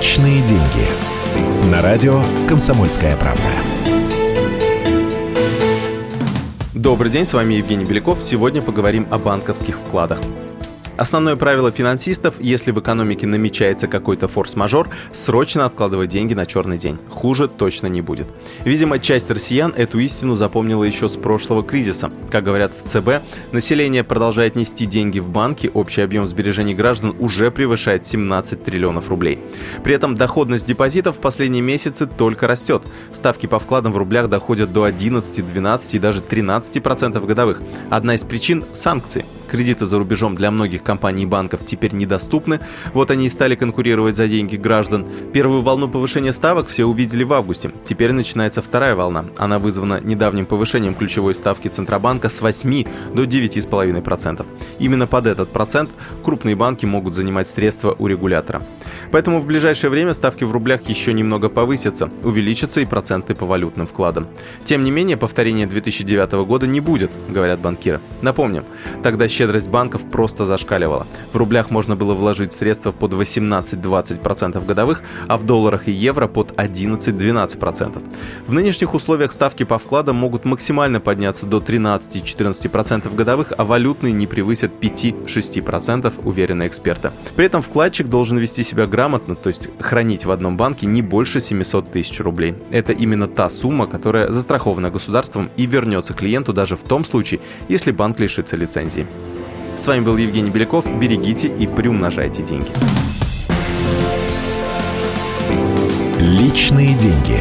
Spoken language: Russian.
Личные деньги. На радио «Комсомольская правда». Добрый день, с вами Евгений Беляков. Сегодня поговорим о банковских вкладах. Основное правило финансистов, если в экономике намечается какой-то форс-мажор, срочно откладывать деньги на черный день. Хуже точно не будет. Видимо, часть россиян эту истину запомнила еще с прошлого кризиса. Как говорят в ЦБ, население продолжает нести деньги в банки, общий объем сбережений граждан уже превышает 17 триллионов рублей. При этом доходность депозитов в последние месяцы только растет. Ставки по вкладам в рублях доходят до 11, 12 и даже 13% годовых. Одна из причин – санкции. Кредиты за рубежом для многих компаний и банков теперь недоступны. Вот они и стали конкурировать за деньги граждан. Первую волну повышения ставок все увидели в августе. Теперь начинается вторая волна. Она вызвана недавним повышением ключевой ставки Центробанка с 8 до 9,5%. Именно под этот процент крупные банки могут занимать средства у регулятора. Поэтому в ближайшее время ставки в рублях еще немного повысятся, увеличатся и проценты по валютным вкладам. Тем не менее, повторения 2009 года не будет, говорят банкиры. Напомним, тогда щедрость банков просто зашкаливала. В рублях можно было вложить средства под 18-20% годовых, а в долларах и евро под 11-12%. В нынешних условиях ставки по вкладам могут максимально подняться до 13-14% годовых, а валютные не превысят 5-6%, уверены эксперты. При этом вкладчик должен вести себя грамотно, то есть хранить в одном банке не больше 700 тысяч рублей. Это именно та сумма, которая застрахована государством и вернется клиенту даже в том случае, если банк лишится лицензии. С вами был Евгений Беляков. Берегите и приумножайте деньги. Личные деньги.